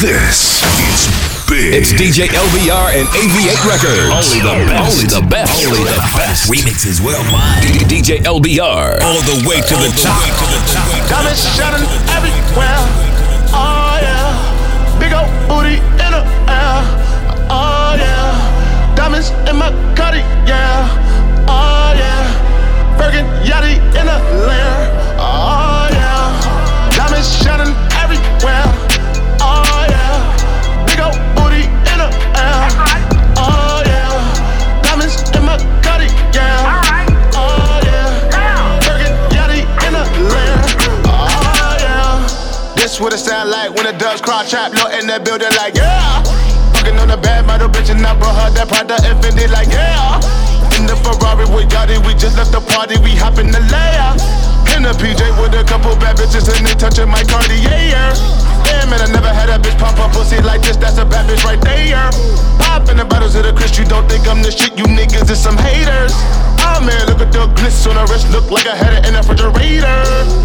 This is big. It's DJ LBR and AV8 Records. Only the best. Only the best. Only the best. Remixes worldwide. D- DJ LBR. All the way to the top. To the top. Diamonds shining everywhere. Oh yeah. Big old booty in the air. Oh yeah. Diamonds in my cutty, yeah. Oh yeah. Bergen Yachty in the lair. Oh yeah. Diamonds shining what it sound like when the doves cry trap low in that building like yeah. Fucking on the bad model bitch and I brought her that Prada Infinity like yeah. In the Ferrari with Yachty, we just left the party, we hop in the layer. In the PJ with a couple bad bitches and they touching my Cartier. Yeah, it, I never had a bitch pop up pussy like this. That's a bad bitch right there. Popping the bottles of the Chris, you don't think I'm the shit. You niggas is some haters. Oh man, look at the glitz on her wrist, look like I had it in a refrigerator.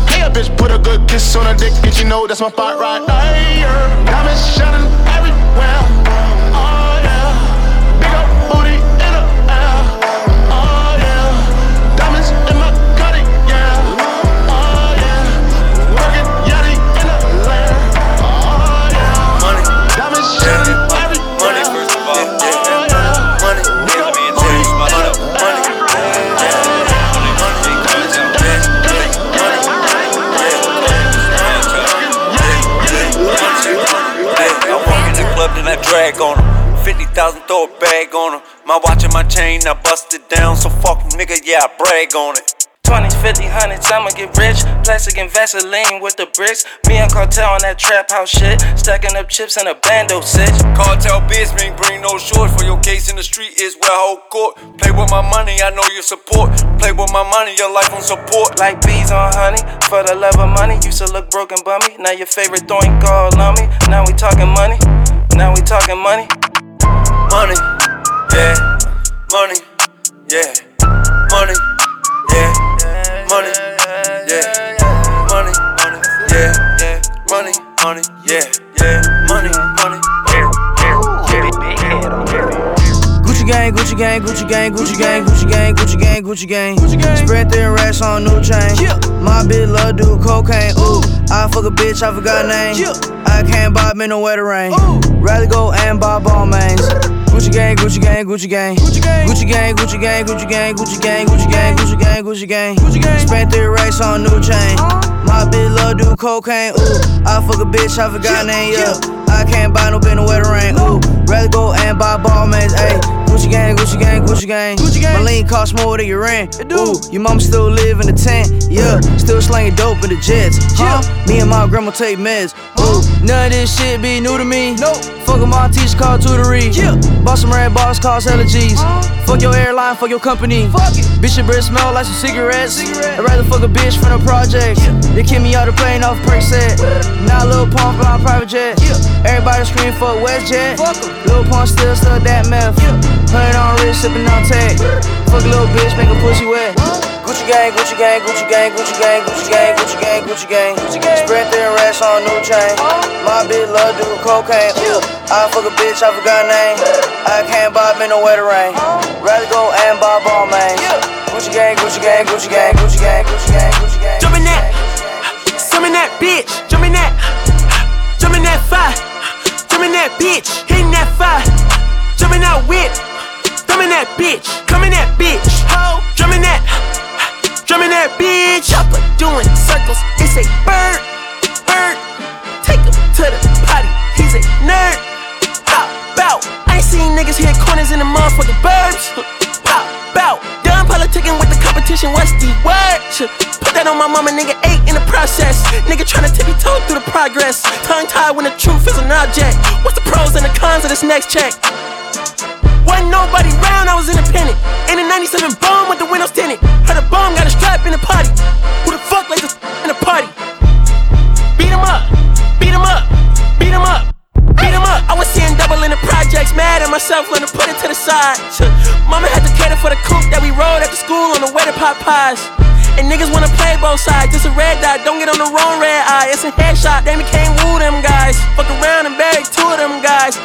Hey, a bitch put a good kiss on her dick, and you know that's my spot right there. Diamonds shining everywhere. Drag on him. 50,000, throw a bag on him. My watch and my chain, I bust it down. So fuck nigga, yeah, I brag on it. 20s, 50, hundreds, I'ma get rich. Plastic and Vaseline with the bricks. Me and Cartel on that trap house shit. Stacking up chips in a bando sitch. Cartel business, bring no short for your case in the street is where I hold court. Play with my money, I know your support. Play with my money, your life on support. Like bees on honey. For the love of money, used to look broken bummy. Now your favorite doink all on me. Now we talking money. Now we talking money. Money, yeah, money, yeah, money, yeah, money, yeah, money, money, yeah, yeah, money, money, yeah, yeah, money, money, Gucci gang, Gucci gang, Gucci gang, Gucci gang, Gucci gang, Gucci gang, Gucci gang. Gucci gang. Spread thin racks on new chain. My bitch love do cocaine. Ooh, I fuck a bitch, I forgot name. I can't buy me no wetter rain. Rather go and buy Balmains. Gucci gang, Gucci gang, Gucci gang. Gucci gang, Gucci gang, Gucci gang, Gucci gang, Gucci gang, Gucci gang, Gucci gang, Gucci gang. Gucci gang. Spent three racks on new chain. Uh-huh. My bitch love do cocaine. Ooh, I fuck a bitch, I forgot name. Yeah, I can't buy no bin no wetter rain. Ooh, rather go and buy Balmains. Ayy, Gucci gang, Gucci gang, Gucci gang. Gucci gang. My lean cost more than your rent. Ooh, your mama still live in the tent. Yeah, still slanging dope in the jets. Huh? Me and my grandma take meds. Ooh, none of this shit be new to me. Nope. Fuck with my teacher called tutory. Yeah. Bought some red bars, cost hella G's. Fuck your airline, fuck your company. Fuck it. Bitch, your breath smell like some cigarettes. I'd rather fuck a bitch from the projects. They kick me out the plane off Percocet. Now Lil Pump fly private jet. Everybody scream fuck WestJet. Lil Pump still stuck that meth. Hundred on wrist, sipping on tech. Fuck a little bitch, make a pussy wet. Gucci gang, Gucci gang, Gucci gang, Gucci gang, Gucci gang, Gucci gang, Gucci gang. Gucci gang. Spread thin racks on new chain. My bitch love do cocaine. Ooh, I fuck a bitch, I forgot her name. I can't buy me no wetter rain. Rather go and buy Balmains. Gucci gang, Gucci gang, Gucci gang, Gucci gang, Gucci gang, Gucci gang. Jump in that, some in that bitch, in that bitch, hitting that fire, jump in that whip, jump that bitch, come in that bitch, ho, jump in that, jump in that bitch, chopper doing circles, it's a bird, bird, take him to the potty, he's a nerd, I ain't seen niggas hit corners in the motherfucking burbs, pop bout, done politicking with the competition, what's the word? Put that on my mama, nigga, eight in the process. Nigga tryna tippy toe through the progress. Tongue tied when the truth is an object. What's the pros and the cons of this next check? Wasn't nobody round, I was independent. In a 97 bomb with the windows tinted. Heard a bomb got a strap in the party. Who the fuck like this in the party? Beat 'em up, beat 'em up, beat 'em up. Beat 'em up. I was seeing the projects, mad at myself, learn to put it to the side. Mama had to cater for the coupe that we rode after school on the way to pot pies. And niggas wanna play both sides. Just a red dot, don't get on the wrong red eye. It's a headshot, Damn, he can't woo them guys. Fuck around and bury two of them guys.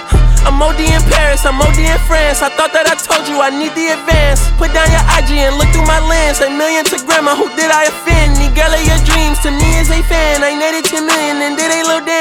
I'm OD in Paris, I'm OD in France. I thought that I told you I need the advance. Put down your IG and look through my lens. A million to grandma, who did I offend? The your dreams to me is a fan. I netted 10 million and did it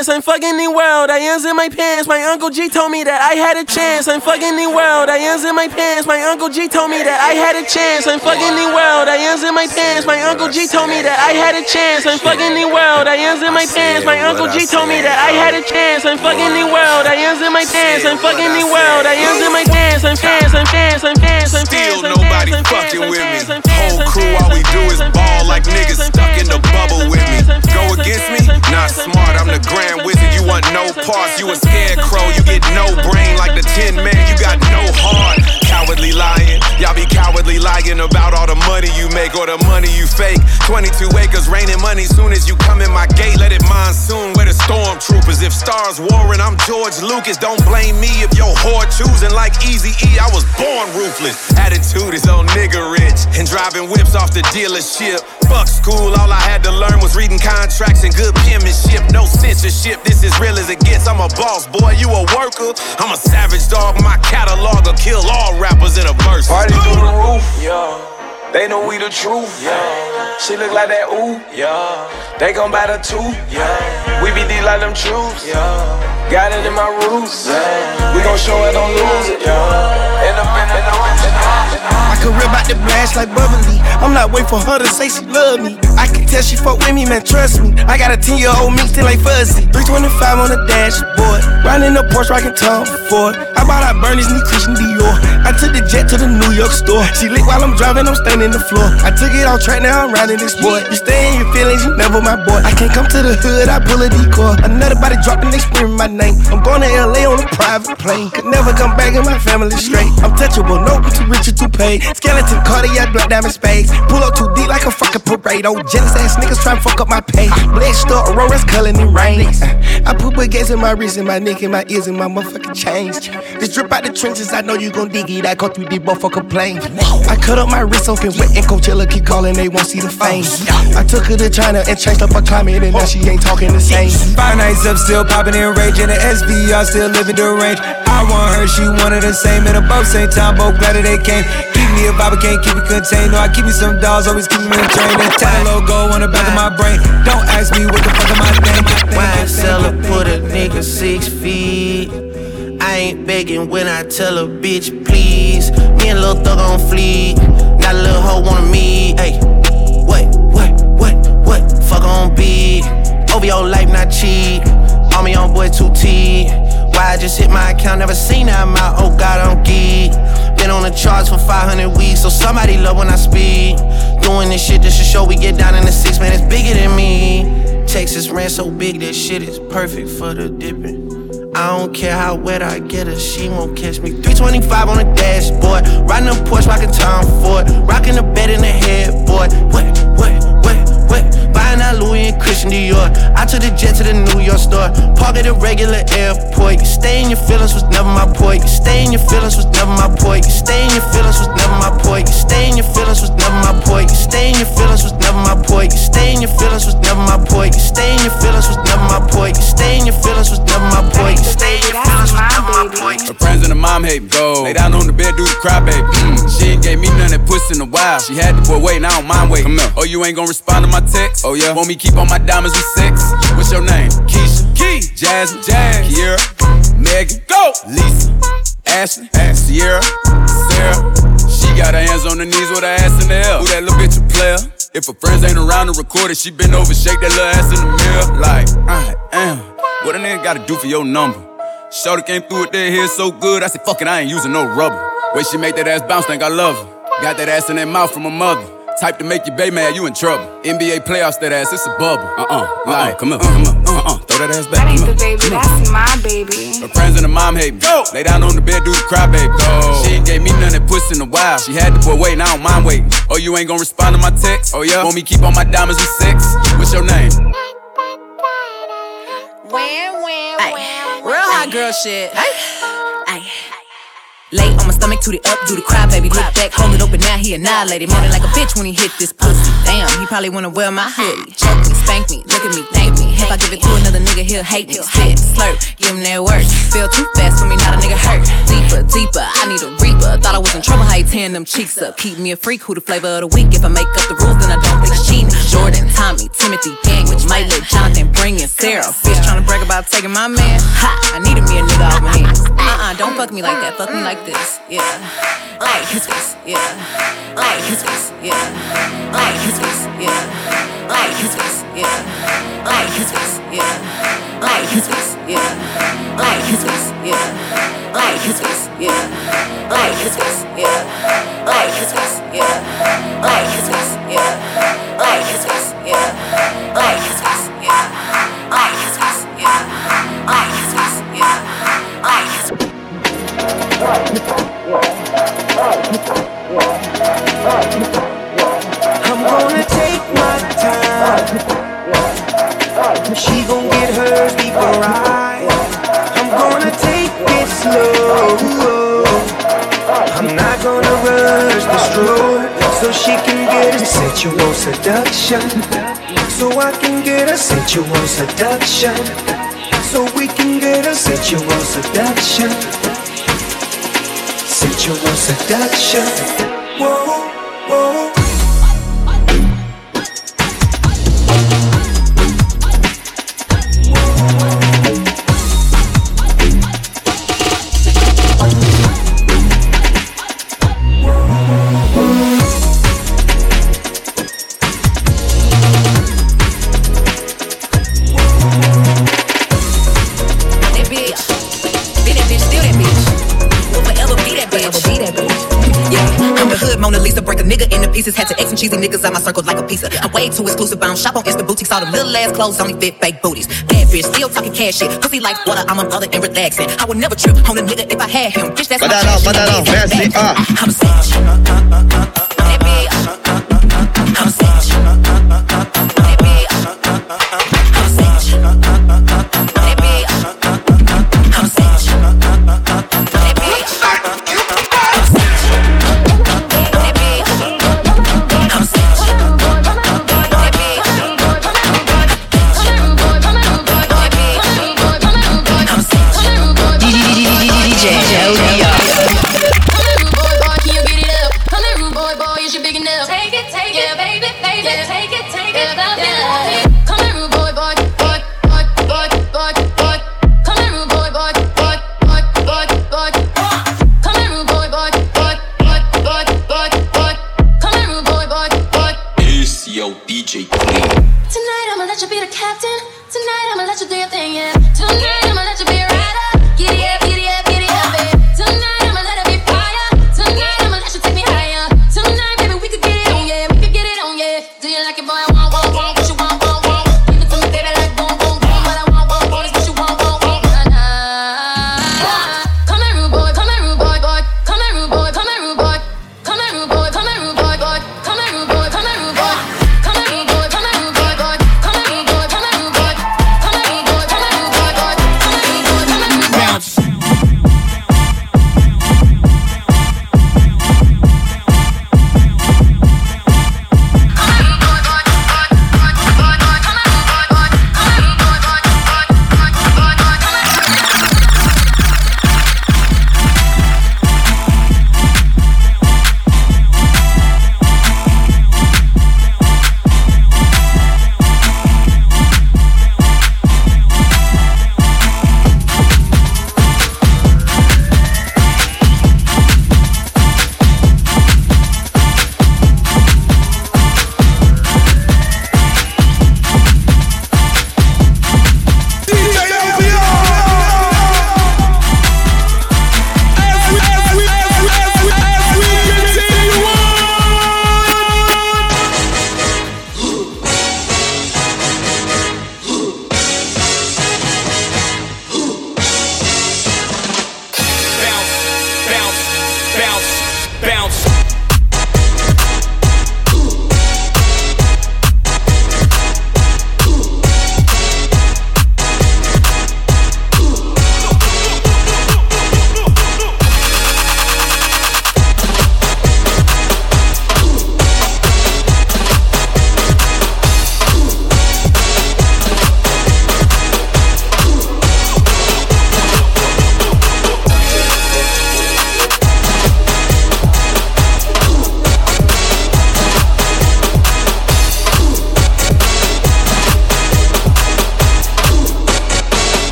dance. I'm fucking the world, I ends in my pants. My uncle G told me that I had a chance. I'm fucking the world, I ends in my pants. My uncle G told me that I had a chance. I'm fucking the world, I ends in my pants. My uncle G told me that I had a chance. I'm fucking the world, I ends in my pants. My uncle G told me that I had a chance. I'm fucking the world, I ends in my pants. I'm fucking the world, I ends in my pants. I'm pants, I'm pants, I'm pants, I'm pants. Still nobody fucking with me. Whole crew, all we do is ball like niggas stuck in the bubble with me. Go against me? Not smart, I'm the grand wizard. You want no parts, you a scarecrow. You get no brain like the tin man, you got no heart. Cowardly lying, y'all be cowardly lying about all the money you make or the money you fake. 22 acres raining money soon as you come in my gate. Let it monsoon where the stormtroopers. If stars warring, I'm George Lucas. Don't blame me if your whore choosing like Easy E. I was born ruthless. Attitude is on nigga rich and driving whips off the dealership. Fuck school, all I had to learn was reading contracts and good penmanship. No censorship, this is real as it gets. I'm a boss, boy, you a worker. I'm a savage dog, my catalog will kill all rappers in a verse. Party through the roof, yeah. They know we the truth, yeah. She look like that ooh, yeah. They gon' buy the two, yeah. We be deep like them truths, yeah. Got it in my roots, yeah. We gon' show it, don't lose it, yeah. End up in the, end up in the, My career about to blast like bubbly. I'm not waiting for her to say she love me. I can tell she fuck with me, man, trust me. I got a 10 year old me still like fuzzy. 325 on the dashboard. Riding the Porsche, rockin' Tom Ford. I bought out Bernie's knee Christian Dior. I took the jet to the New York store. She lick while I'm driving, I'm standing the floor. I took it off track, now I'm riding this boy. You stay in your feelings, you never my boy. I can't come to the hood, I pull a decoy. Another body dropping, they screaming my name. I'm going to LA on a private plane. Could never come back in my family straight. I'm touchable, no, too rich paid. Skeleton, cardiac, black diamond spades. Pull up too deep like a fucking parade. Oh, jealous ass niggas try fuck up my pay. Blessed up, Aurora's culling in rain. Uh, I put baguettes in my wrist, and my neck, and my ears, and my motherfucking chains. This drip out the trenches, I know you gon' dig it. I go through deep motherfucker plane. I cut up my wrist open wet, and Coachella keep calling, they won't see the fame. I took her to China and changed up her climate, and now she ain't talking the same. Five nights up, still popping in rage, and the SVR still living the range. I want her, she wanted the same, and above same time, both glad that they came. Keep me a vibe, I can't keep it contained. No, I keep me some dolls, always keep me in train. That tiny logo on the back of my brain. Don't ask me what the fuck am I thinking. Wine seller put a nigga six feet. I ain't begging when I tell a bitch please. Me and Lil Thug on fleek. Got a little hoe wanna me. Hey, what, what, what, what? Fuck on beat. OVO life not cheap. On me on boy 2T. Why I just hit my account, never seen that amount. Oh God, I'm geek. Been on the charts for 500 weeks, so somebody love when I speak. Doing this shit just to show we get down in the six, man, it's bigger than me. Texas ran so big, that shit is perfect for the dipping. I don't care how wet I get her, she won't catch me. 325 on the dashboard, riding a Porsche, rockin' Tom Ford, rocking the bed in the headboard. What, what? Buying Louis and Christian Dior. I took the jet to the New York store, park at a regular airport. You stay in your feelings was never my point. You stay in your feelings was never my point. You stay in your feelings was never my point. You stay in your feelings was never my point. You stay in your feelings was never my point. You stay in your feelings was never my point. You stay in your feelings was never my point. You stay in your feelings was never my point. Mom hate me. Go. Lay down on the bed, do the cry, baby. Mm. She ain't gave me none that puss in a while. She had the boy waiting, I don't mind waiting. Oh, you ain't gonna respond to my text? Oh, yeah. Want me keep on my diamonds with sex? What's your name? Keisha. Key. Jasmine. Jazz. Kiera. Megan. Go. Lisa. Ashley. Sierra. Sarah. She got her hands on her knees with her ass in the air. Who that little bitch a player? If her friends ain't around to record it, she been over, shake that little ass in the mirror. Like, I am. What a nigga gotta do for your number? Shorty came through with that hair so good, I said, fuck it, I ain't using no rubber. Way she make that ass bounce, think I love her. Got that ass in that mouth from her mother. Type to make you baby mad, you in trouble. NBA playoffs, that ass, it's a bubble. Uh uh, like, come on, come on, uh uh, throw that ass back. That ain't come the baby, that's my baby. Her friends and her mom hate me. Go. Lay down on the bed, do the cry, baby. Go. She ain't gave me none that puss in a while. She had the boy waiting, I don't mind waiting. Oh, you ain't gonna respond to my text? Oh, yeah? Want me keep on my diamonds and sex? What's your name? Real hot girl shit. Ay. Ay. Lay on my stomach, toot it up, do the cry, baby. Look back, hold it open, now he annihilated. Moaning like a bitch when he hit this pussy. Damn, he probably wanna wear my hoodie. Choke me, spank me, look at me, thank me. If I give it to another nigga, he'll hate me. Spit, slurp, give him that work. Feel too fast for me, not a nigga hurt. Deeper, deeper. I need a reaper. Thought I was in trouble, how you tearing them cheeks up. Keep me a freak, who the flavor of the week. If I make up the rules, then I don't think cheating. Jordan, Tommy, Timothy, gang, which might let Jonathan bring in Sarah. Bitch trying to brag about taking my man. Ha! I needed me a nigga off my hands. Uh uh, don't fuck me like that. Fuck me like this. Yeah. Like his face. Yeah. Like his face. Yeah. Like his face. Yeah. Sensual seduction. So we can get a sensual seduction. Sensual seduction. Whoa, whoa. Niggas out my circle like a pizza. I'm way too exclusive, I don't shop on Insta boutiques. All the little ass clothes only fit fake booties. Bad bitch, still talking cash shit. Pussy like water, I'm a mother and relaxing. I would never trip on a nigga if I had him. Bitch, that's my Badalo, trash. merci, ah. I'm a snitch.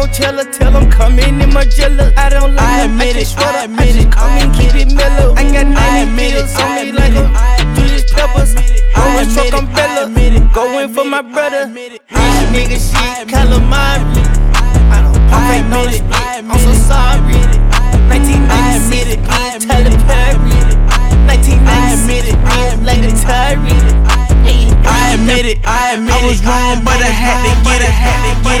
Coachella, tell them come in in my jello. I don't like I admit it, I admit it, come and get it mellow. I got 90 pills on me like a Julius Peppers. I'm a truck umbrella, going for my brother. Rich nigga shit, calamari. I admit it, I'm so sorry. 1996, Tyler Perry. 1996, like the Tyree. I admit it, I admit I was wrong, but I had to get it.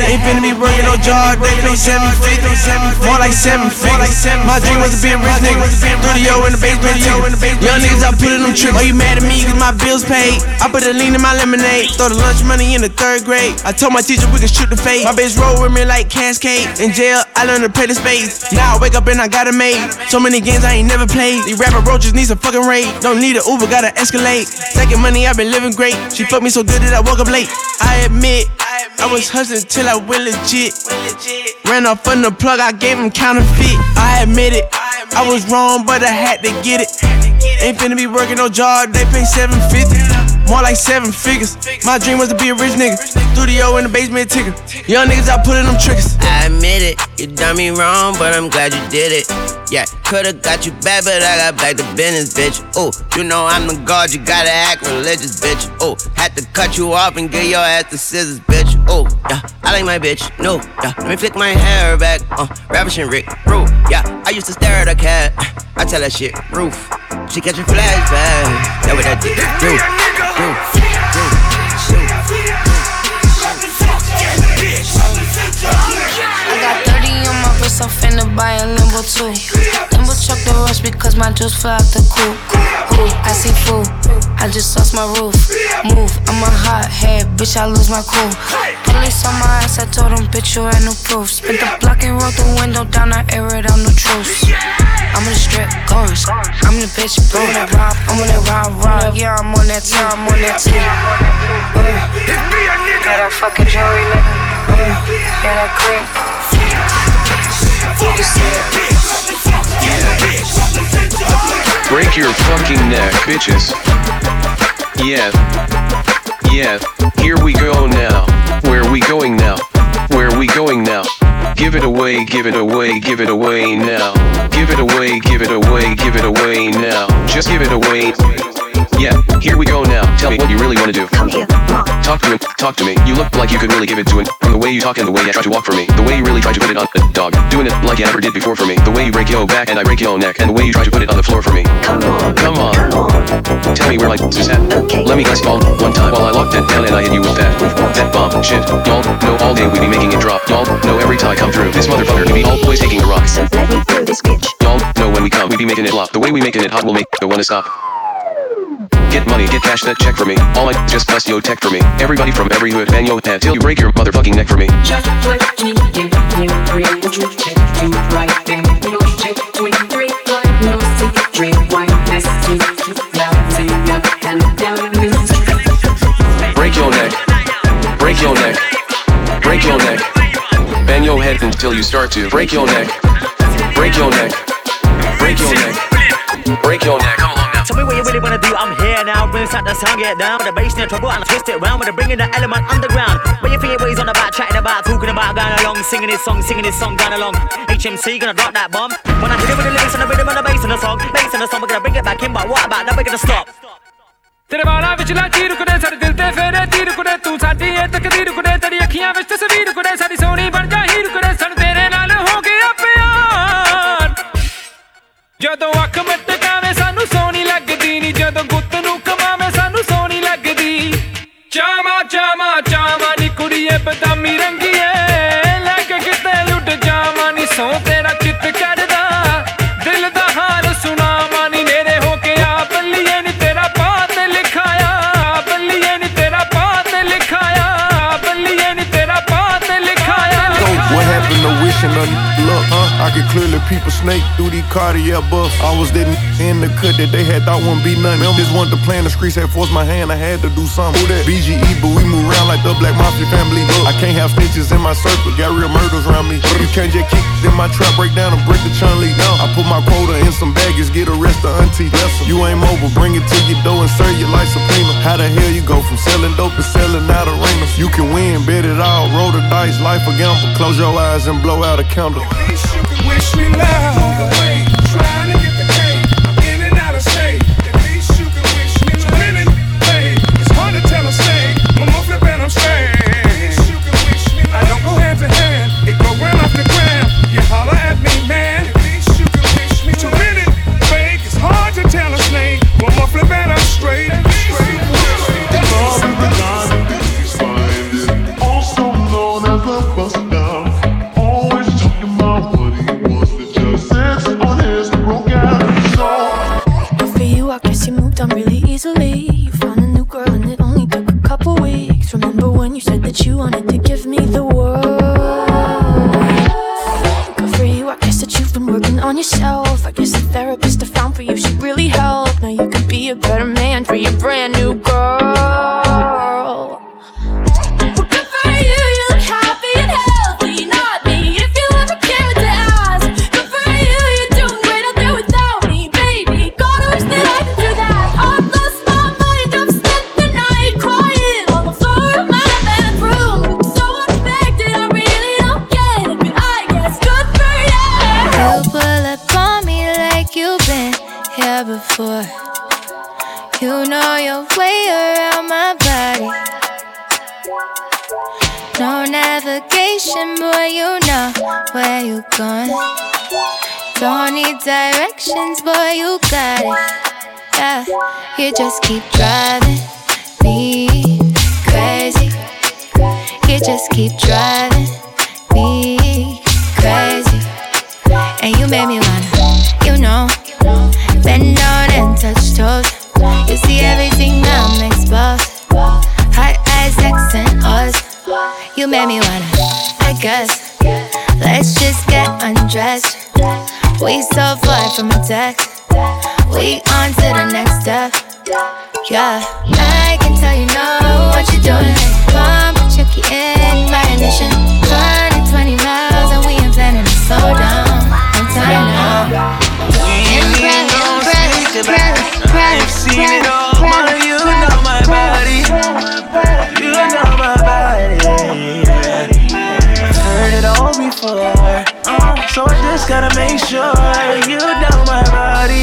Ain't finna be working no job, they pay 750, more like 7 figures. My dream was to be a rich nigga, studio in the basement, young niggas I put in them trips. Oh, you mad at me cause my bills paid? I put the lean in my lemonade, throw the lunch money in the third grade. I told my teacher we could shoot the fade. My bitch roll with me like Cascade. In jail, I learned to play the space. Now I wake up and I got it made. So many games I ain't never played. These rapper roaches need some fucking raid. Don't need an Uber, gotta escalate. Taking money, I've been living great. She fucked me so good that I woke up late. I admit, I was hustling till I went legit. Ran off on the plug, I gave him counterfeit. I admit it, I was wrong, but I had to get it. Ain't finna be working no job, they pay 750 more like seven figures. My dream was to be a rich nigga. Studio in the basement ticker. Young niggas out pulling them triggers. I admit it, you done me wrong, but I'm glad you did it. Yeah, could've got you bad, but I got back to business, bitch. Oh, you know I'm the god, you gotta act religious, bitch. Oh, had to cut you off and get your ass the scissors, bitch. Oh, yeah, I like my bitch. No, yeah, let me flick my hair back. Uh, ravishing Rick, bro. Yeah, I used to stare at a cat. I tell that shit, roof. She catching flashbacks. That what that do. I got 30 on my wrist, I'm finna buy a Lambo too. Lambo truck the rush because my juice fly out the coop. Ooh, I see food, I just lost my roof. Move, I'm a hot head, bitch, I lose my cool. Police on my ass, I told them, bitch, you ain't no proof. Spit the block and roll the window down, I air it out, no truth. I'm in the strip, going. I'm the bitch, boom. I'm on that ride, ride. Yeah, I'm on that time, I'm on that. Uh, got that fucking jewelry, nigga. Uh, got that cream. Break your fucking neck, bitches. Yeah. Yeah. Here we go now. Where we going now? Where we going now? Give it away, give it away, give it away now. Give it away, give it away, give it away now. Just give it away. Yeah, here we go now. Tell me what you really want to do. Come here, Talk to him, talk to me. You look like you could really give it to him. From the way you talk and the way you try to walk for me. The way you really try to put it on the dog. Doing it like you never did before for me. The way you break your back and I break your neck. And the way you try to put it on the floor for me. Come on. Come on. Tell me where my is at. Okay. Let me guess all one time while I locked it down and I hit you with that. That bomb. Shit. Y'all know all day we be making it drop. Y'all know every time I come through. This motherfucker he be always taking the rock. So let me through this bitch. Y'all know when we come we be making it flop. The way we making it hot will make the one to stop. Get money, get cash, that check for me. All I just bust yo tech for me. Everybody from every hood, man yo head till you break your motherfucking neck for me. Just let me give you real truth. Check you right there. No check 23. No secret. Why messy? Now see up and down Break your neck. Break your neck. Break your neck. Bang your head until you start to break your neck. Break your neck. Break your neck. Break your neck. Come along now. Tell me what you really wanna do. I'm here now. When it's at the sound, get down with the bass, no trouble, and I twist it round with the bringing the element underground. When you feel your ways on the back, chatting about, talking about, going along, singing this song, singing this song, going along. HMC gonna drop that bomb. When I hit it with the lyrics and the rhythm and the bass in the song, bass in the song, we're gonna bring it back in. But what about now? We're gonna stop. ਤੇਰੇ ਵਾਲਾਂ ਵਿੱਚ ਲਾਚੀ ਰੁਕਦੇ ਸਾਡੇ ਦਿਲ ਤੇ ਫੇਰੇ ਤੀ ਰੁਕਦੇ ਤੂੰ ਸਾਡੀ ਇਹ ਤਕਦੀਰ ਰੁਕਦੇ ਤੇਰੀ ਅੱਖੀਆਂ ਵਿੱਚ ਤਸਵੀਰ ਰੁਕਦੇ ਸਾਡੀ ਸੋਹਣੀ ਬਣ ਜਾ ਹੀ ਰੁਕਦੇ ਸਾਨੂੰ ਤੇਰੇ ਨਾਲ ਹੋ ਗਿਆ ਪਿਆਰ ਜਦੋਂ ਅੱਖ ਮਟਕਾਵੇਂ Session, man. I could clearly peep a snake through these Cartier buffs. I was that in the cut that they had thought wouldn't be nothing. Just wanted to play in the streets, had forced my hand, I had to do something. Who that? BGE, but we move around like the Black Mafia family. I can't have snitches in my circle, got real murders around me. You can't just kick in my trap, break down and break the chun lead. I put my quota in some baggage, get arrested, auntie. You ain't mobile, bring it to your door and serve your life subpoena. How the hell you go from selling dope to selling out arenas? You can win, bet it all, roll the dice, life a gamble. Close your eyes and blow out a candle. Wish me love. Trying to No navigation, boy, you know where you going. Don't need directions, boy, you got it. Yeah, you just keep driving me crazy. You just keep driving me crazy. And you made me wanna, you know, bend down and touch toes. You see everything You made me wanna, I guess. Let's just get undressed. We so far from a text. We on to the next step. Yeah, I can tell you know what you're doing. Come check you in my ignition. 120 miles and we ain't planning to slow down. I'm tired now. I've seen it all, before. Uh, so I just gotta make sure you know my body.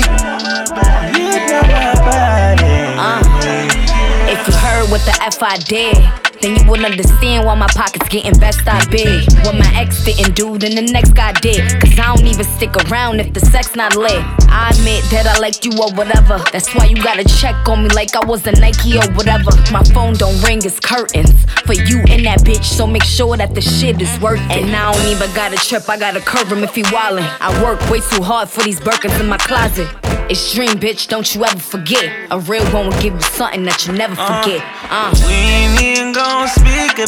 You know my body. If you heard what the F I did, then you would understand why my pockets getting best I big. What my ex didn't do, then the next guy did. Cause I don't even stick around if the sex not lit. I admit that I liked you or whatever. That's why you gotta check on me like I was a Nike or whatever. My phone don't ring, it's curtains. For you and that bitch, so make sure that the shit is worth it. And I don't even gotta trip, I gotta curve him if he wildin'. I work way too hard for these Birkins in my closet. It's dream, bitch, don't you ever forget. A real one will give you something that you never forget. Uh. We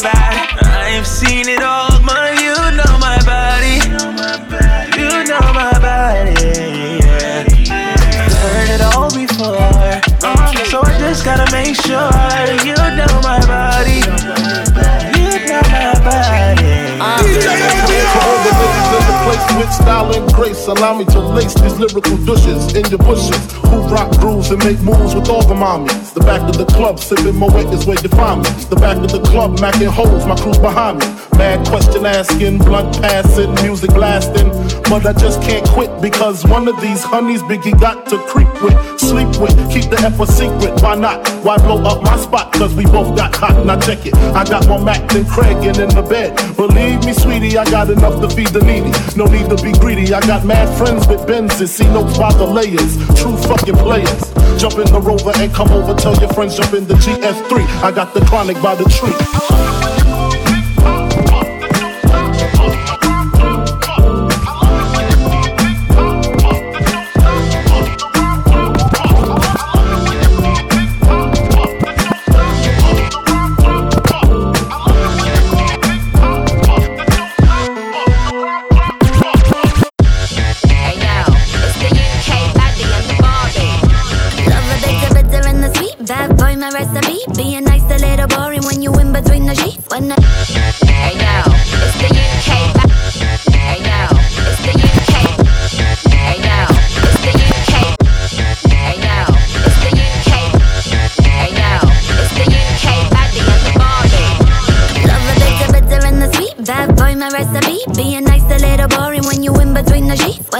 with style and grace, allow me to lace these lyrical douches in your bushes. Who rock grooves and make moves with all the mommies. The back of the club, sipping my wet is where you find me. The back of the club, macking holes, my crew's behind me. Mad question asking, blunt passing, music blasting. But I just can't quit because one of these honeys Biggie got to creep with, sleep with, keep the F a secret. Why not? Why blow up my spot? Cause we both got hot. Now check it. I got more Mac than Craig and in the bed. Believe me, sweetie, I got enough to feed the needy. No need to be greedy. I got mad friends with Benzes. See notes by the layers. True fucking players. Jump in the rover and come over. Tell your friends jump in the GS3. I got the chronic by the tree.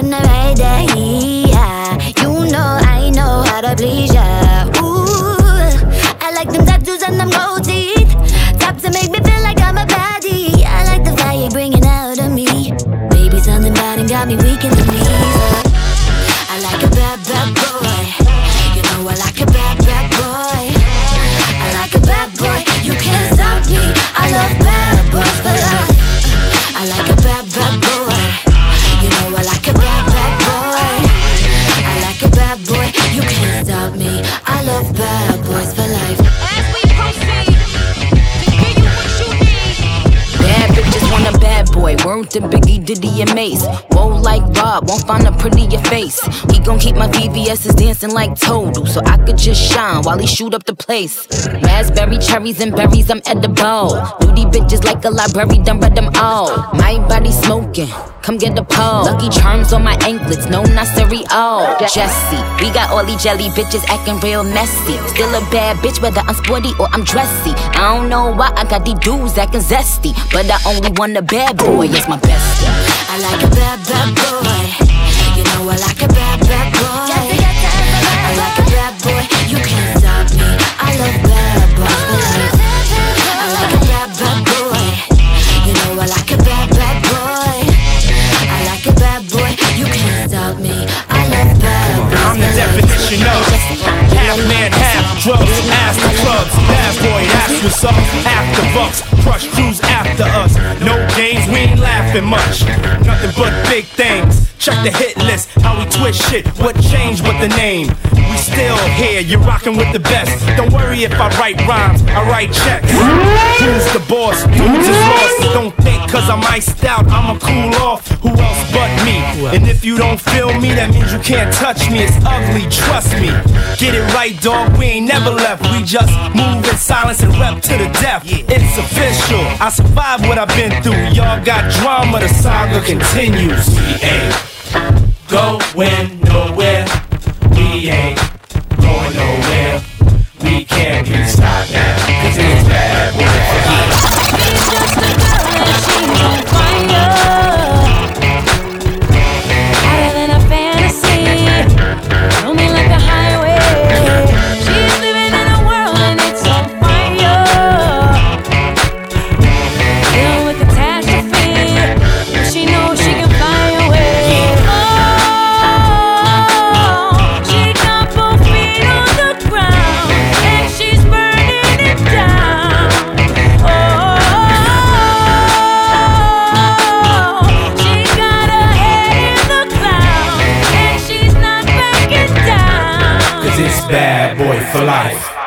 When I BS is dancing like Toadle, so I could just shine while he shoot up the place. Raspberry, cherries, and berries, I'm edible. Duty bitches like a library, done read them all. My body smoking, come get the pole. Lucky charms on my anklets, no, not cereal. Oh. Jesse, we got all these jelly bitches acting real messy. Still a bad bitch, whether I'm sporty or I'm dressy. I don't know why I got these dudes acting zesty, but I only want a bad boy, it's my bestie. I like a bad, bad boy. You know I like a bad, bad boy. with subs after bucks, crush crews after us. No games, we ain't laughing much. Nothing but big things. Check the hit list, how we twist shit, what changed with the name. We still here, you're rocking with the best. Don't worry if I write rhymes, I write checks. Who's the boss? Who's is lost? Don't think cause I'm iced out, I'ma cool off. Who else but me? And if you don't feel me, that means you can't touch me. It's ugly, trust me. Get it right, dog, we ain't never left. We just move in silence and rep to the death. It's official, I survived what I've been through. Y'all got drama, the saga continues. Yeah going nowhere. We ain't going nowhere. We can't be stopped now. Cause it's bad. for life.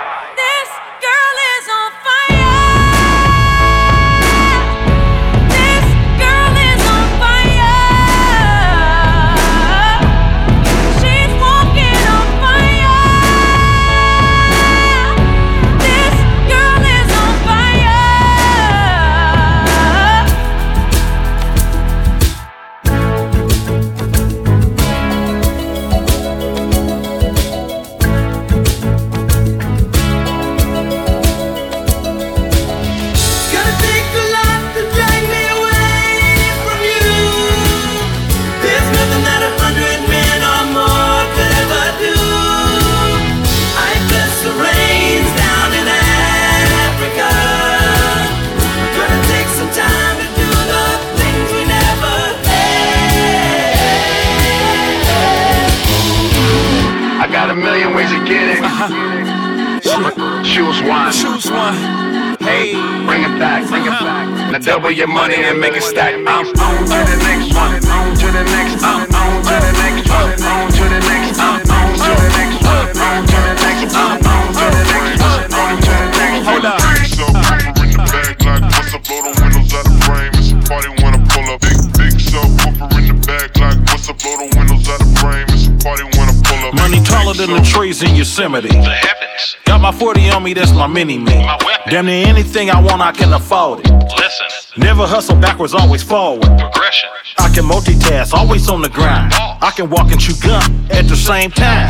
Mini me. Damn near anything I want, I can afford it. Listen, Never hustle backwards, always forward. progression. I can multitask, always on the grind. I can walk and chew gum at the same time.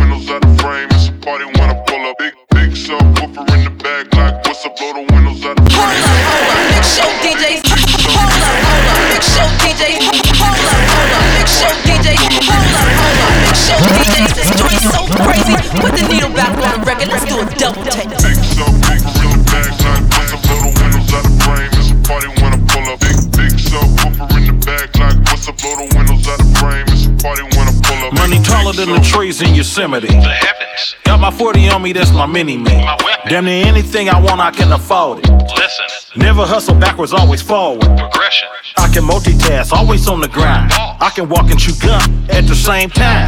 like up? Blow the windows out the frame. Big show DJ. Hold up, hold up. Big show DJ. Hold up, hold up. Big show DJ. Hold up, hold up. Big show DJ. This joint so crazy. Put the needle back on the record. Let's do a double take. Big subwoofer in the back, like what's up? Blow the windows out the frame. It's a party when I pull up. Big big subwoofer in the back, like what's up? Blow the windows out the frame. It's a party when I pull up. Money taller than the trees in Yosemite. The heavens. Got my 40 on me, that's my mini me. Damn near anything I want, I can afford it. Listen, Never hustle backwards, always forward. progression. I can multitask, always on the grind. I can walk and chew gum at the same time.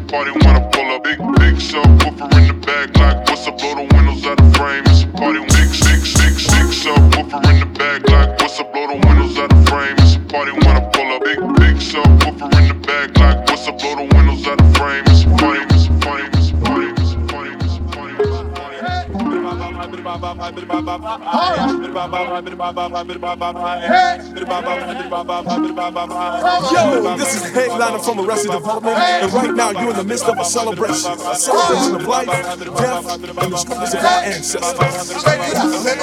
party when I pull up. Big big subwoofer in the back, like what's up? Blow the windows out the frame. It's a party. Big six six six subwoofer in the back, like what's up? Blow the windows out the frame. It's a party when I pull up. Big big subwoofer in the back, like what's up? Blow the windows out the frame. It's a party. Yo, this is headliner from Arrested Development, and right now you're in the midst of a celebration. A celebration of life, death, and the struggles of our ancestors. Let me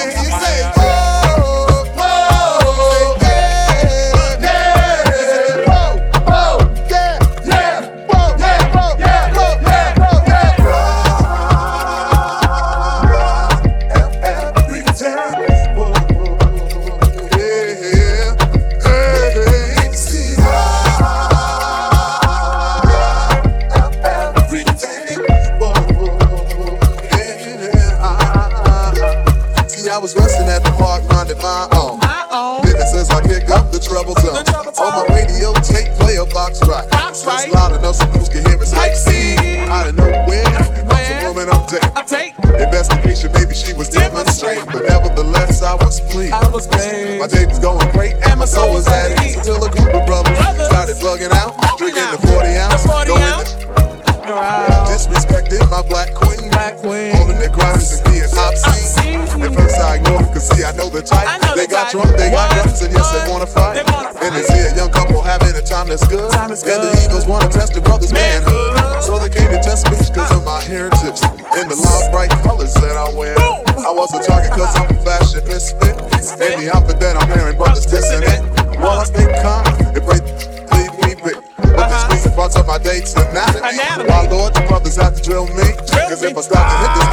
I was. My day was going great, and my soul was at ease until a group of brothers started bugging out, drinking the 40 ounce, going disrespecting my black queen, black queen. holding their grinds and being obscene. At first I ignored them, cause see I know the type. They got drunk, they got guns, and yes they wanna fight. And they see a young couple having a time that's good. And the Eagles wanna test the brother's manhood. So they came to test me cause of my heritage and the loud bright colors that I wear. Drill me. Cause if I stop to hit this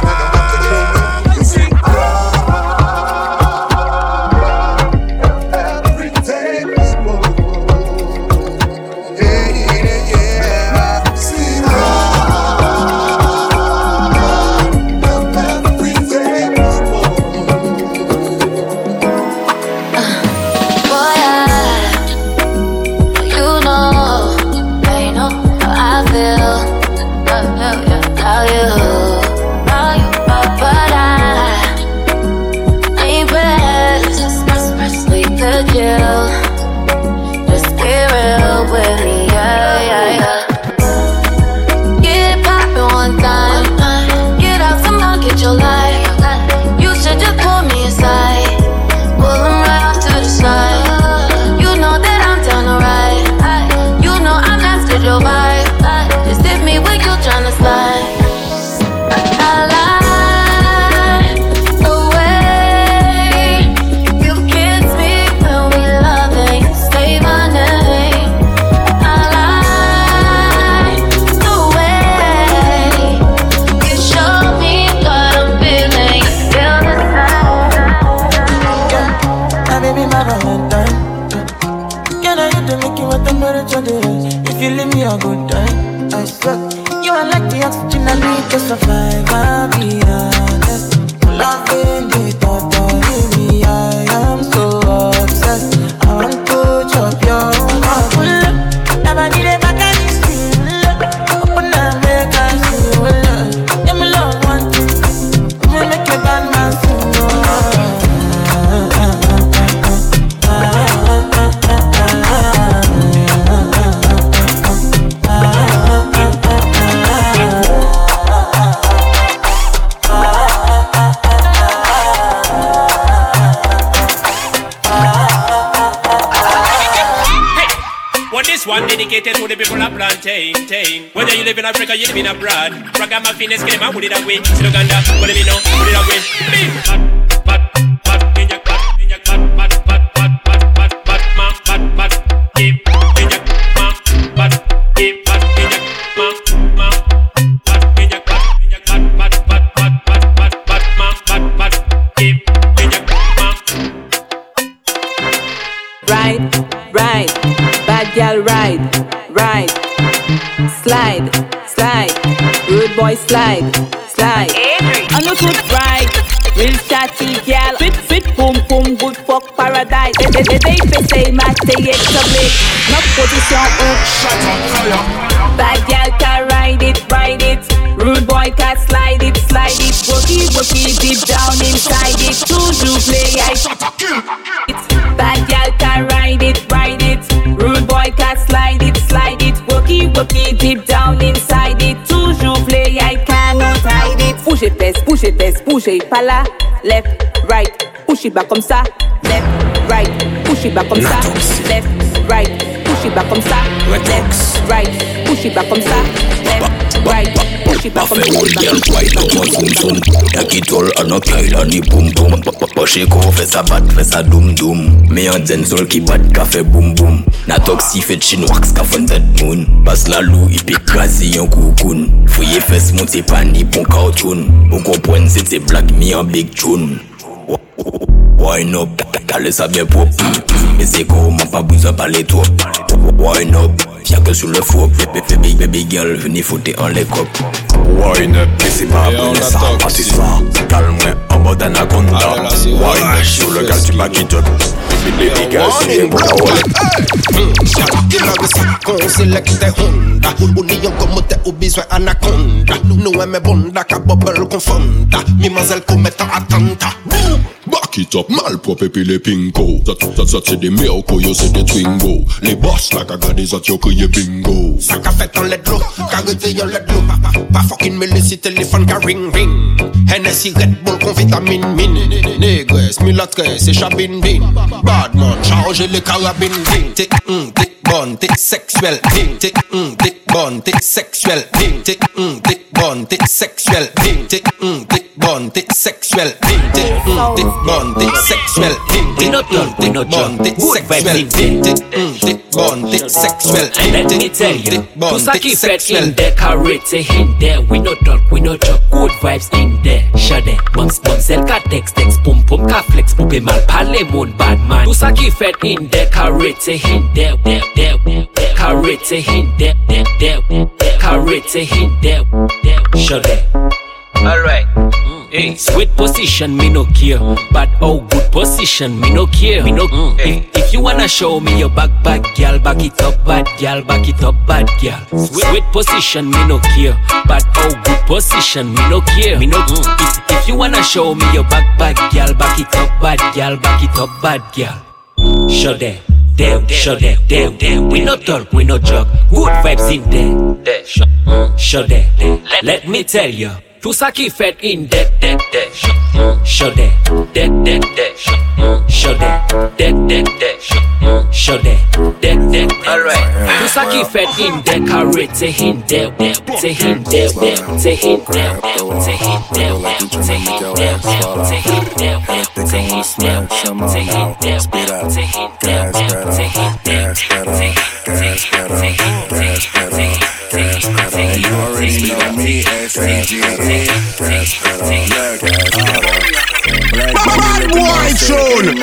to the people of plantain. tain. Whether you live in Africa, you live in abroad. Ragamuffin game, I would it away. Still Uganda, do you know? Put it away. Me. Slide, slide. I know good ride, real chatty girl, fit fit boom boom good fuck paradise. They they they they say match they exclamate, not position oh, up. Shut up, Bad girl can ride it, ride it. Rude boy can slide it, slide it. Bookie bookie deep down inside it. Toujours play I Bad girl can ride it, ride it. Rude boy can slide it, slide it. Wookie wookie deep push it, push it, pas là. Left, right, push it back comme ça. Left, right, push it back comme ça. Left, right, push it back comme ça. Left, right, push it back comme ça. Left, right, Pafe ou riyal kwa ito kwa soum soum Ya kitol anokay la ni poum poum Poche kou fe sa bat fe sa doum doum. Me yon zen sol ki bat ka fe boum boum. Na tok si fe chin waks ka fon zet moun Bas la lou ipi krasi yon koukoun Fouye fes moun se pan ni pon kautoun Ou kompwen se se blak mi yon big choun Wine up, calé ça bien propre. Mes mm, mm. échos, m'ont pas besoin de parler trop. Wine up, y'a que sur le faux. Baby, baby girl, venez foutre en les copes. Wine up, c'est pas bon, ça pas ce soir. Calme-moi en mode anaconda. Wine up, sur le gars, tu m'as quitté. Baby girl, c'est bon, ouais. Selekte honda O niyon komote ou bizwe anakonda Nou eme bonda ka bobel konfonda Mi mazel kometa atanta Boum Back it up, malpropre puis les pinko. Ça, ça, ça c'est des merco, yo c'est des twingo. Les boss la cagade, ça t'yo crié bingo. Ça qu'a fait en let low Carité yon let low Pa, pa, pa fucking me laisser téléphone ring ring. Hennessy Red Bull con vitamine mine Négresse, mulâtresse et chabine bin Badman, chargez les carabines bin T'es, hum, t'es bonne, t'es sexuelle Ding, t'es, hum, mm, t'es bonne, t'es sexuelle Ding, t'es, hum, t'es bonne, t'es Ding, t'es, hum, t'es bunty, sexual, tinted, mm, tick bunty, sexual, tinted, mm, tick bunty, sexual, tinted, mm, tick bunty, sexual. Let me tell you, Pusaki fed in there, carrots eh, in there. We no talk, we no talk, good vibes in there. Shade, bumps, bumps, el ka text, text, pum pum, ka flex, pupe mal, pale moon, bad man. Pusaki fed in there, carrots eh, in there, there, there, there. Carrots eh, in there, there, there, there. Carrots in there, there. Shade. Alright. Mm. Hey, sweet position, me no care. But oh, good position, me no care. Me no. Mm. Mm. If, if you wanna show me your back, back, girl, back it up, bad girl, back it up, bad girl. Sweet, sweet position, me no care. But oh, good position, me no care. Me no. Mm. If, if you wanna show me your back, back, girl, back it up, bad girl, back it up, bad girl. Show them. Damn, show them, damn, damn. We no talk, we no joke. Good vibes in there. there. Show, mm, them. Let, let me tell you. Tout ça qui fait in dead, dead, dead. Them, dead, dead, dead. Show them, dead, dead, dead. Them, dead, dead. Alright. Tout ça qui fait in dead, carré, c'est in dead, c'est in dead, c'est in dead, c'est in dead, c'est in dead, c'est in dead, c'est in dead, c'est in dead, c'est in dead, c'est in dead, c'est in dead, Press you already know me. Press pedal, press pedal, yeah, press pedal. Bad boy tune.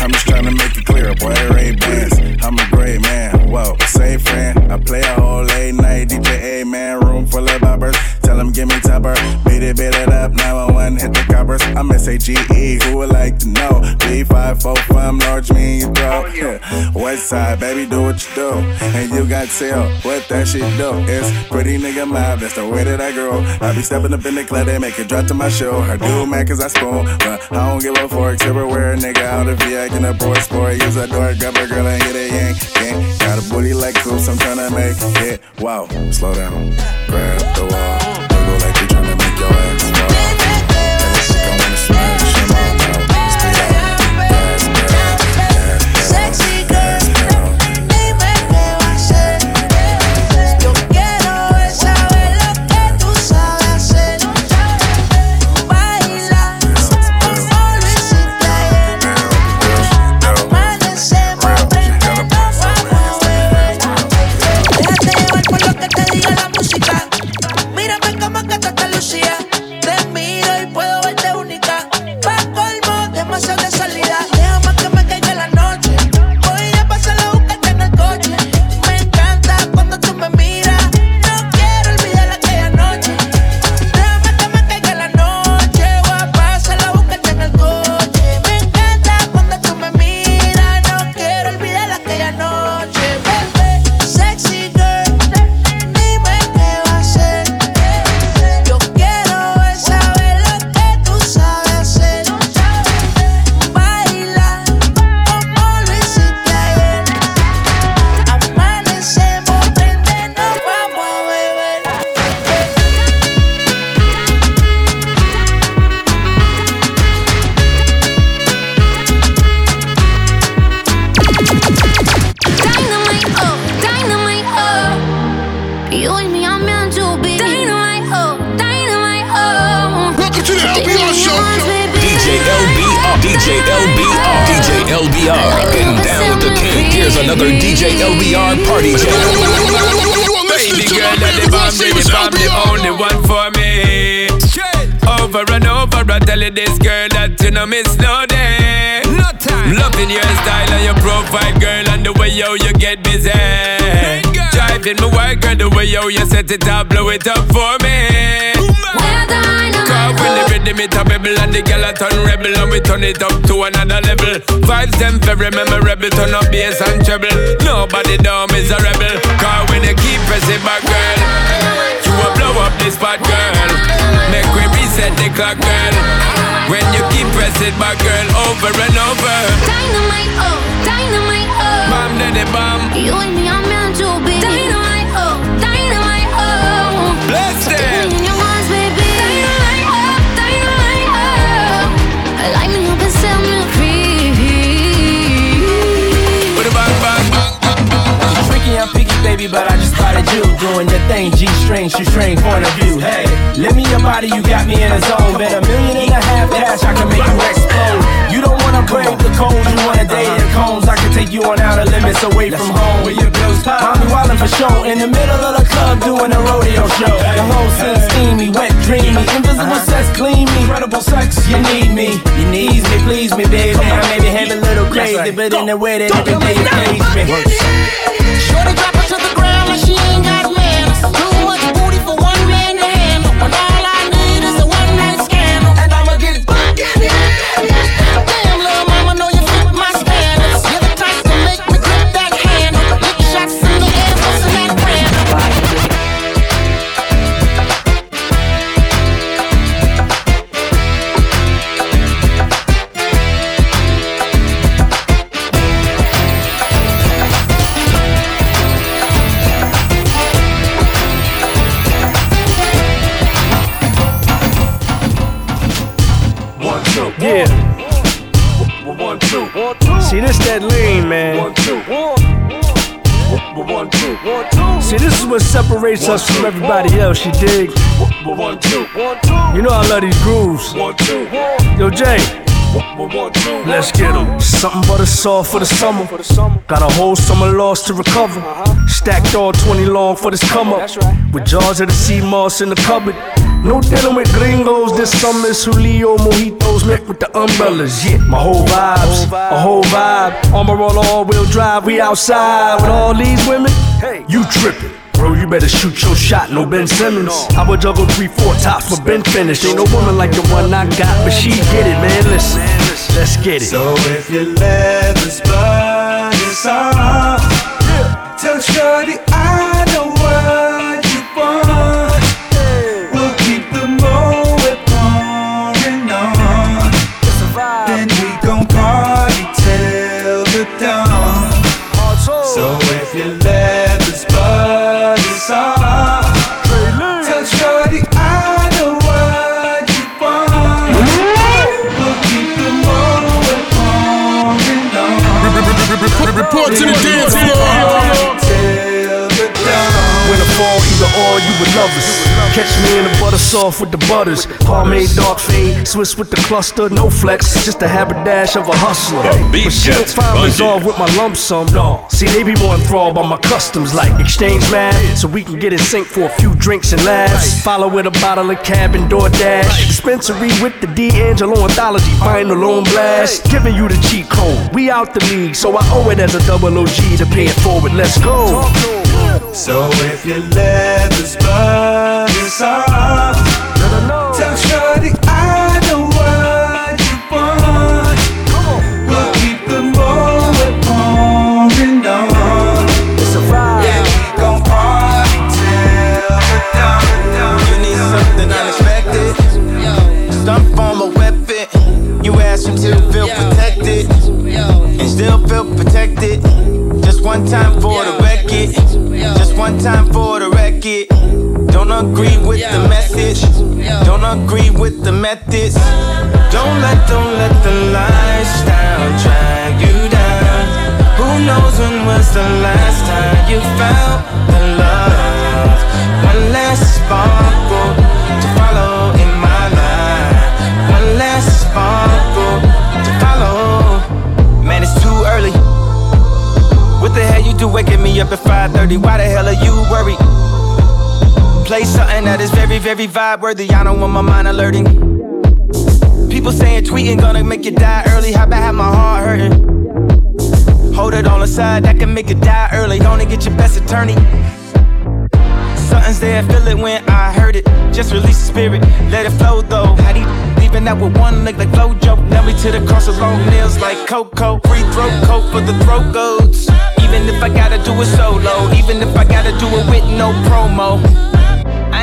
I'm just trying to make it clear, boy, there ain't bands. I'm a great man, whoa, same friend. I play a whole late night, DJ A man, room full of boppers. Tell give me topper. Beat it, beat it up, 911, hit the coppers. I'm S-A-G-E, who would like to know? B545, from large me in your throat. Oh, West side, baby, do what you do. And you got tell what that shit do. It's pretty nigga mob, that's the way that I grow. I be stepping up in the club, they make it drop to my show. I do man, cause I spoon, but I don't give a fork. Everywhere, nigga, out of VI, in a boy sport. Use a door, grab a girl and hit a yank, yank. Got a booty like coops, I'm tryna make it. Wow, slow down, grab the wall. Wiggle like you tryna make your ass and over, I tell you this girl that you know miss no day. No time. Loving your style and your profile, girl, and the way yo you get busy. Driving my work, girl, the way yo you set it up, blow it up for me. Cause when the rhythm it a bubble and the girl a turn rebel and we turn it up to another level. Vibes them very memorable, turn up bass and treble. Nobody dumb is a rebel. Cause when you keep pressing back, girl, you will blow up this spot, girl. Reset the clock, girl. When you keep pressing back, girl, over and over. Dynamite, oh, dynamite, oh. Bam, daddy, bam. You and me are meant to be. Dynamite, oh, dynamite, oh. Bless them. In your arms, baby. Dynamite, oh, dynamite, oh. Light me set me I'm picky, baby, but I just spotted you doing your thing. G string, shoe string, point of view. Hey, let me your body, you got me in a zone. Bet a million and a half cash, I can make you explode. You don't wanna brave the cold, you wanna date the uh-huh. cones. I can take you on outer limits away from home. Where your bills pop. Mommy wildin' for show in the middle of the club doing a rodeo show. The whole scene steamy, wet, dreamy, uh-huh. invisible uh-huh. sex, clean me, incredible sex. You need me, you need me, please me, baby. I may be having a little crazy, but in the way that every day you praise me. Shorty drop separates us from everybody else, you dig? You know I love these grooves. Yo, Jay. Let's get get 'em. Something but a soft for the summer. Got a whole summer lost to recover. Stacked all 20 long for this come up. With jars of the sea moss in the cupboard. No dealing with gringos this summer. It's Julio mojitos met with the umbrellas. Yeah, my whole vibes, a whole vibe. Armor all all wheel drive. We outside with all these women. Hey, you tripping. Bro, you better shoot your shot, no Ben Simmons. I would juggle three, four tops, but Ben finished. Ain't no woman like the one I got, but she get it, man. Listen, let's get it. So if you leather's bud or, you would love us. Catch me in the butter soft with the butters. Pomade, dark fade, Swiss with the cluster, no flex. Just a dash of a hustler. But she don't gets resolve with my lump sum. See, they be more enthralled by my customs, like exchange mad, so we can get in sync for a few drinks and laughs. Follow with a bottle of cab and DoorDash. Dispensary with the D'Angelo anthology, final on blast. Giving you the cheat code. We out the league, so I owe it as a double OG to pay it forward. Let's go. So if your leather's bud is off, tell Shorty I know what you want. We'll keep the moment pouring on. It's a vibe. Yeah, we gon' party till the dawn. You need something unexpected. Some form of weapon. You ask him to feel protected. And still feel protected. One time for the record. Just one time for the record. Don't agree with the message. Don't agree with the methods. Don't let, don't let the lifestyle drag you down. Who knows when was the last time you felt the love? One last sparkle to follow What the hell you do waking me up at 5:30? Why the hell are you worried? Play something that is very, very vibe worthy. I don't want my mind alerting. People saying tweeting gonna make you die early. How about have my heart hurting? Hold it on the side, that can make you die early. Gonna get your best attorney. Something's there, feel it when I heard it. Just release the spirit, let it flow though. How do leaving out with one leg like Flojo? Nail me to the cross with long nails like Coco. Free throat coat for the throat goats. Even if I gotta do it solo, even if I gotta do it with no promo.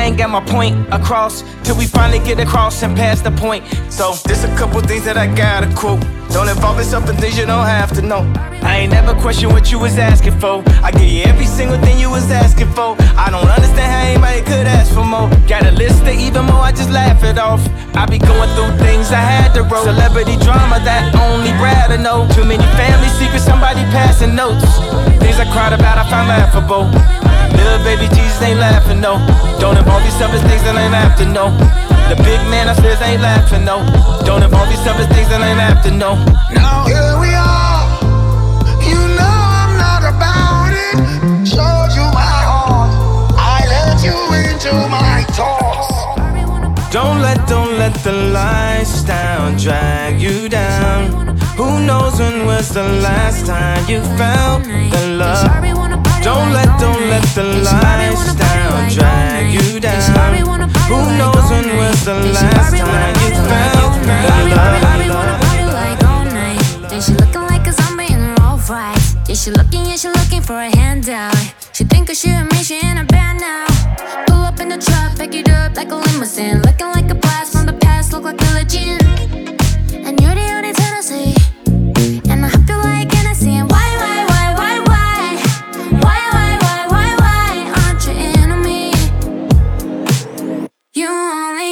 Ain't got my point across till we finally get across and pass the point. So there's a couple things that I gotta quote. Don't involve yourself in things you don't have to know. I ain't never question what you was asking for. I give you every single thing you was asking for. I don't understand how anybody could ask for more. Got a list of even more, I just laugh it off. I be going through things I had to roll. Celebrity drama that only Brad to know. Too many family secrets, somebody passing notes. Things I cried about, I found laughable. Little baby Jesus ain't laughing, no. Don't involve yourself in things that ain't to know. The big man upstairs ain't laughing, no. Don't involve yourself in things that ain't to know. Now here we are. You know I'm not about it. Showed you my heart. I let you into my thoughts. Don't let, don't let the lifestyle drag you down. Who knows when was the last time you felt the love? Don't let, don't let the lifestyle drag you down. Who knows when was the last time you felt the love? Then she looking like a zombie in her all right. Yeah, she looking, yeah, she looking for a handout. She think she and me, she in a band now. Pull up in the truck, pick it up like a limousine. Looking like a blast from the past, look like Billie Jean. And you're the only Tennessee. And I hope you like Hennessy.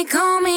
Call me